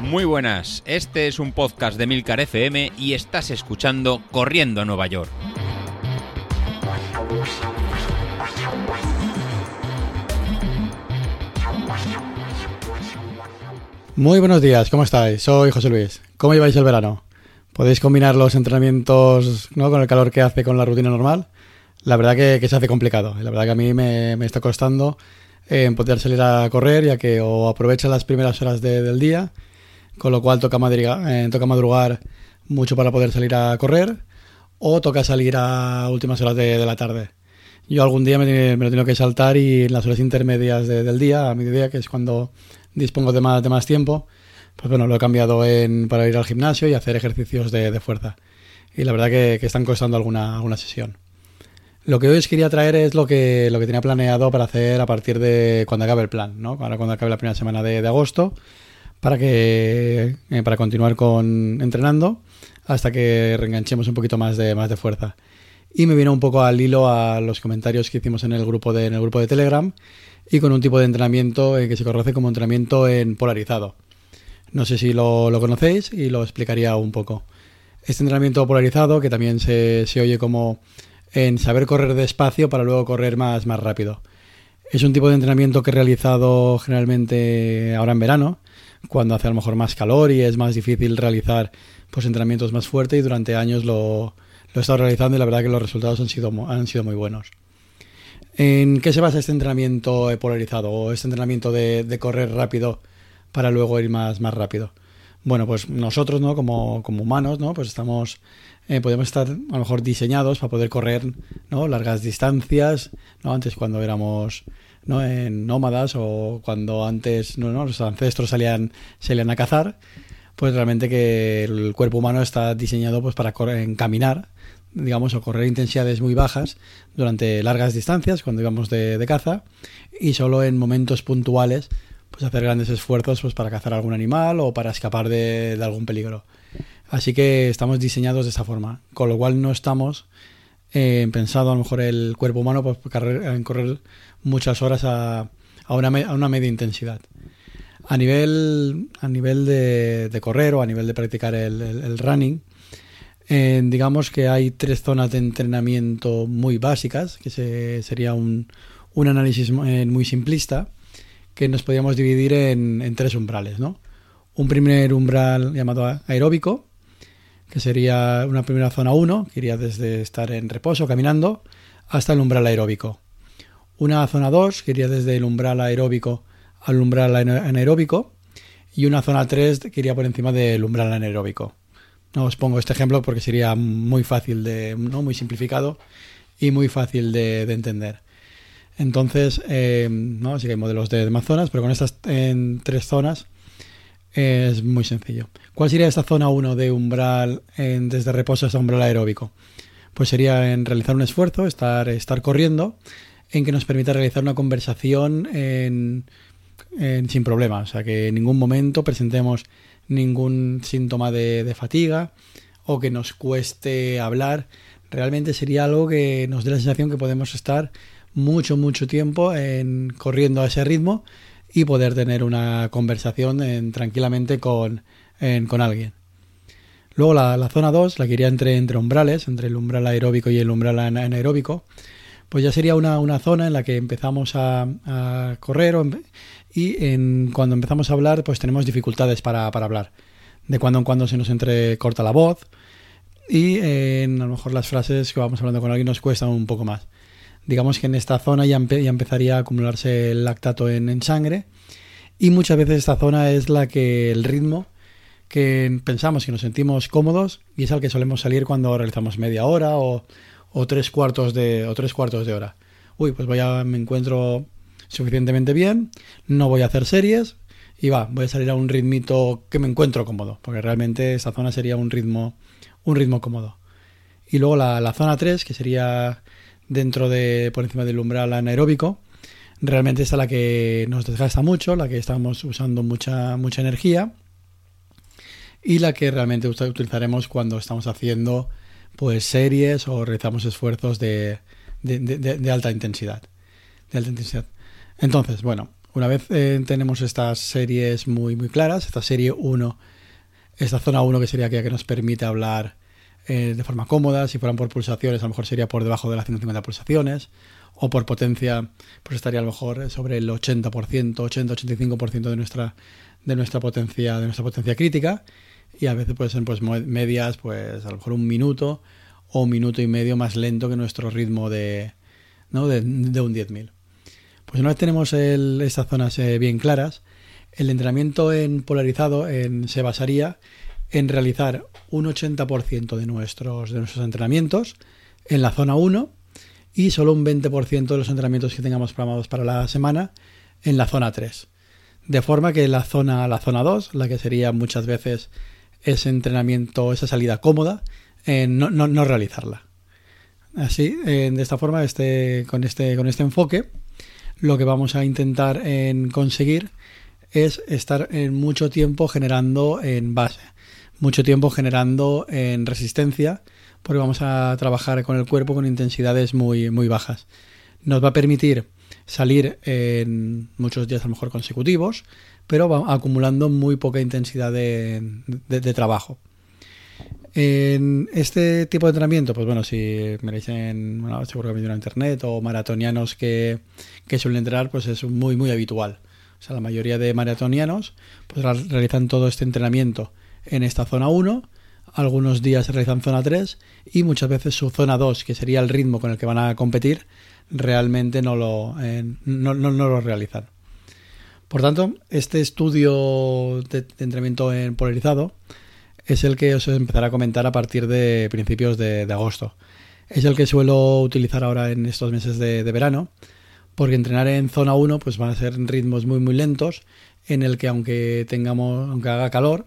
Muy buenas, este es un podcast de Milcar FM y estás escuchando Corriendo a Nueva York. Muy buenos días, ¿cómo estáis? Soy José Luis. ¿Cómo lleváis el verano? ¿Podéis combinar los entrenamientos ¿no? con el calor que hace con la rutina normal? La verdad que, se hace complicado. La verdad que a mí me, está costando eh, poder salir a correr, ya que o aprovecho las primeras horas del día, con lo cual toca, eh, toca madrugar mucho para poder salir a correr, o toca salir a últimas horas de, la tarde. Yo algún día me, lo tengo que saltar y en las horas intermedias del día, a mediodía, que es cuando dispongo de más, tiempo, pues bueno, lo he cambiado para ir al gimnasio y hacer ejercicios de, fuerza. Y la verdad que, están costando alguna, alguna sesión. Lo que hoy os quería traer es lo que, lo que tenía planeado para hacer a partir de cuando acabe el plan, ¿no? Ahora cuando acabe la primera semana de, agosto, para que eh, para continuar con entrenando hasta que reenganchemos un poquito más de, más de fuerza. Y me vino un poco al hilo a los comentarios que hicimos en el grupo de, en el grupo de Telegram y con un tipo de entrenamiento eh, que se conoce como entrenamiento en polarizado. No sé si lo, conocéis y lo explicaría un poco. Este entrenamiento polarizado, que también se, oye como en saber correr despacio para luego correr más, más rápido. Es un tipo de entrenamiento que he realizado generalmente ahora en verano, cuando hace a lo mejor más calor y es más difícil realizar pues entrenamientos más fuertes y durante años lo, lo he estado realizando y la verdad que los resultados han sido, han sido muy buenos. ¿En qué se basa este entrenamiento polarizado o este entrenamiento de, correr rápido para luego ir más, más rápido? Bueno, pues nosotros, ¿no? Como, como humanos, ¿no? Pues estamos, eh, podemos estar a lo mejor diseñados para poder correr, ¿no? Largas distancias, ¿no? Antes cuando éramos, ¿no? En nómadas o cuando antes, ¿no? Los ancestros salían, salían a cazar, pues realmente que el cuerpo humano está diseñado pues para correr, caminar, digamos, o correr intensidades muy bajas durante largas distancias cuando íbamos de, caza y solo en momentos puntuales pues hacer grandes esfuerzos pues para cazar algún animal o para escapar de, algún peligro. Así que estamos diseñados de esa forma, con lo cual no estamos eh, pensado a lo mejor el cuerpo humano pues, en correr muchas horas a, a, una, a una media intensidad. A nivel, a nivel de, correr o a nivel de practicar el running, digamos que hay tres zonas de entrenamiento muy básicas, que sería un, un análisis eh, muy simplista, que nos podríamos dividir en, tres umbrales. ¿no? Un primer umbral llamado aeróbico, que sería una primera zona 1, que iría desde estar en reposo, caminando, hasta el umbral aeróbico. Una zona 2, que iría desde el umbral aeróbico al umbral anaeróbico. Y una zona 3, que iría por encima del umbral anaeróbico. No os pongo este ejemplo porque sería muy fácil de, ¿no? muy simplificado y muy fácil de, entender. Entonces, eh, ¿no? así que hay modelos de demás zonas, pero con estas en tres zonas es muy sencillo. ¿Cuál sería esta zona 1 de umbral en, desde reposo hasta umbral aeróbico? Pues sería en realizar un esfuerzo, estar, estar corriendo, en que nos permita realizar una conversación sin problemas. O sea, que en ningún momento presentemos ningún síntoma de, fatiga o que nos cueste hablar. Realmente sería algo que nos dé la sensación que podemos estar mucho, mucho tiempo en, corriendo a ese ritmo y poder tener una conversación tranquilamente con, con alguien. Luego la, zona 2, la que iría entre, entre umbrales, entre el umbral aeróbico y el umbral anaeróbico, pues ya sería una, una zona en la que empezamos a, correr y en, cuando empezamos a hablar pues tenemos dificultades para, hablar. De cuando en cuando se nos entrecorta la voz y en, a lo mejor las frases que vamos hablando con alguien nos cuestan un poco más. Digamos que en esta zona ya, empezaría a acumularse el lactato en, sangre y muchas veces esta zona es la que el ritmo que pensamos que nos sentimos cómodos y es al que solemos salir cuando realizamos media hora o, o tres cuartos de o tres cuartos de hora. Uy, pues voy a, me encuentro suficientemente bien, no voy a hacer series y va, voy a salir a un ritmito que me encuentro cómodo, porque realmente esta zona sería un ritmo, un ritmo cómodo. Y luego la, zona 3, que sería dentro de, por encima del umbral anaeróbico, realmente es la que nos desgasta mucho, la que estamos usando mucha, mucha energía y la que realmente utilizaremos cuando estamos haciendo pues series o realizamos esfuerzos de, de, de alta intensidad. De alta intensidad. Entonces, bueno, Una vez eh, tenemos estas series muy, muy claras, esta serie 1, esta zona 1 que sería aquella que nos permite hablar eh, de forma cómoda, si fueran por pulsaciones, a lo mejor sería por debajo de las 150 pulsaciones, o por potencia, pues estaría a lo mejor sobre el 80%, 80-85% de nuestra, de nuestra potencia, de nuestra potencia crítica, y a veces pueden ser pues medias, pues a lo mejor un minuto o un minuto y medio más lento que nuestro ritmo de, ¿no? de, de un 10.000. Pues una vez tenemos estas zonas eh, bien claras, el entrenamiento en polarizado en, se basaría en realizar un 80% de nuestros, de nuestros entrenamientos en la zona 1 y solo un 20% de los entrenamientos que tengamos programados para la semana en la zona 3. De forma que la zona, la zona 2, la que sería muchas veces ese entrenamiento, esa salida cómoda, eh, no, no, realizarla. Así, eh, de esta forma, este, con, este, con este enfoque, lo que vamos a intentar en conseguir es estar en mucho tiempo generando en base, mucho tiempo generando en resistencia, porque vamos a trabajar con el cuerpo con intensidades muy, muy bajas. Nos va a permitir salir en muchos días a lo mejor consecutivos, pero va acumulando muy poca intensidad de, trabajo. En este tipo de entrenamiento, pues bueno, si me dicen, bueno, seguro que me en internet o maratonianos que, que suelen entrenar, pues es muy, muy habitual. O sea, la mayoría de maratonianos pues realizan todo este entrenamiento en esta zona 1, algunos días realizan zona 3 y muchas veces su zona 2, que sería el ritmo con el que van a competir, realmente no lo, eh, no, no, lo realizan. Por tanto, este estudio de, entrenamiento en polarizado es el que os empezaré a comentar a partir de principios de, agosto. Es el que suelo utilizar ahora en estos meses de, de verano porque entrenar en zona 1 pues van a ser ritmos muy muy lentos en el que aunque tengamos aunque haga calor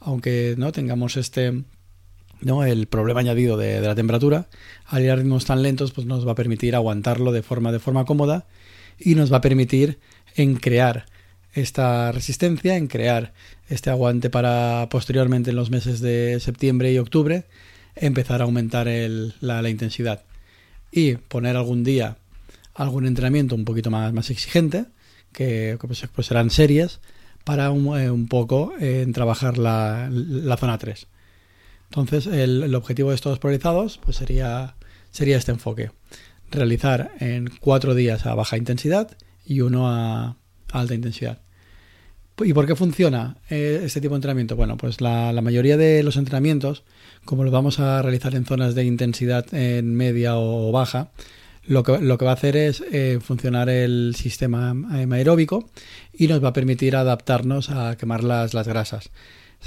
aunque no tengamos este no el problema añadido de, la temperatura al ir a ritmos tan lentos pues nos va a permitir aguantarlo de forma de forma cómoda y nos va a permitir en crear esta resistencia en crear este aguante para posteriormente en los meses de septiembre y octubre empezar a aumentar la, intensidad y poner algún día algún entrenamiento un poquito más, más exigente, que pues, pues serán series, para un, eh, poco eh, en trabajar la, zona 3. Entonces, el, objetivo de estos priorizados pues sería, sería este enfoque. Realizar en cuatro días a baja intensidad y uno a, alta intensidad. ¿Y por qué funciona eh, este tipo de entrenamiento? Bueno, pues la, la, mayoría de los entrenamientos, como los vamos a realizar en zonas de intensidad en media o baja, lo que, lo que va a hacer es eh, funcionar el sistema aeróbico y nos va a permitir adaptarnos a quemar las, las grasas.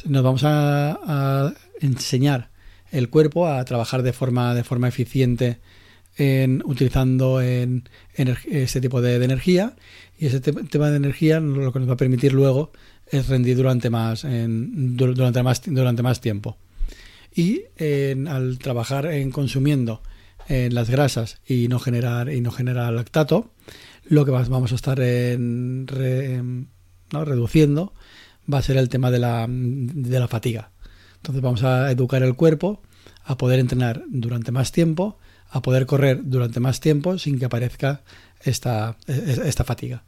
Nos vamos a, enseñar el cuerpo a trabajar de forma, de forma eficiente en, utilizando en, este tipo de, energía y ese tema de energía lo que nos va a permitir luego es rendir durante más, durante más, durante más tiempo. Y al trabajar en consumiendo en las grasas y no generar y no generar lactato, lo que vamos a estar en, reduciendo va a ser el tema de la, de la fatiga. Entonces vamos a educar el cuerpo a poder entrenar durante más tiempo, a poder correr durante más tiempo sin que aparezca esta, esta fatiga.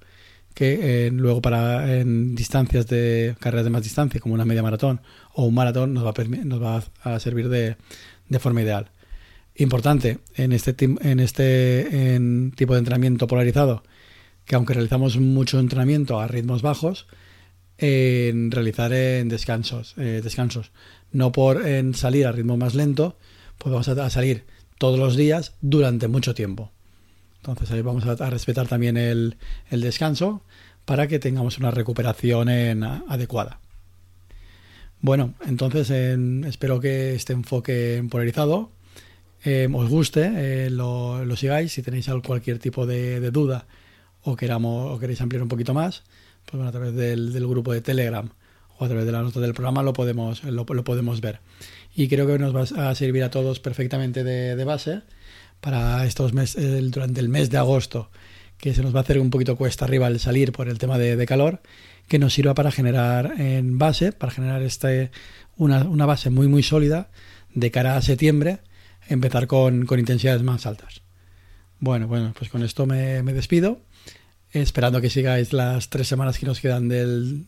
Que eh, luego para en distancias de carreras de más distancia, como una media maratón o un maratón, nos va a, nos va a servir de, de forma ideal importante en este, este tipo de entrenamiento polarizado, que aunque realizamos mucho entrenamiento a ritmos bajos, en realizar en descansos, eh, descansos. No por en salir a ritmo más lento, pues vamos a, salir todos los días durante mucho tiempo. Entonces ahí vamos a, respetar también el, descanso para que tengamos una recuperación adecuada. Bueno, entonces espero que este enfoque polarizado eh, os guste, eh, lo, sigáis. Si tenéis cualquier tipo de, duda o, queramos, o queréis ampliar un poquito más, pues a través del, grupo de Telegram o a través de la nota del programa lo podemos, lo, podemos ver. Y creo que nos va a servir a todos perfectamente de, base para estos meses, durante el mes de agosto, que se nos va a hacer un poquito cuesta arriba al salir por el tema de, calor, que nos sirva para generar en base, para generar este, una, una base muy muy sólida de cara a septiembre empezar con, intensidades más altas. Bueno, bueno, pues con esto me, despido. esperando que sigáis las tres semanas que nos quedan del,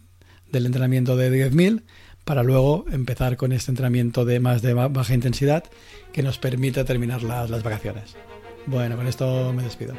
del entrenamiento de 10.000 para luego empezar con este entrenamiento de más de baja intensidad que nos permite terminar las, las vacaciones. Bueno, con esto me despido.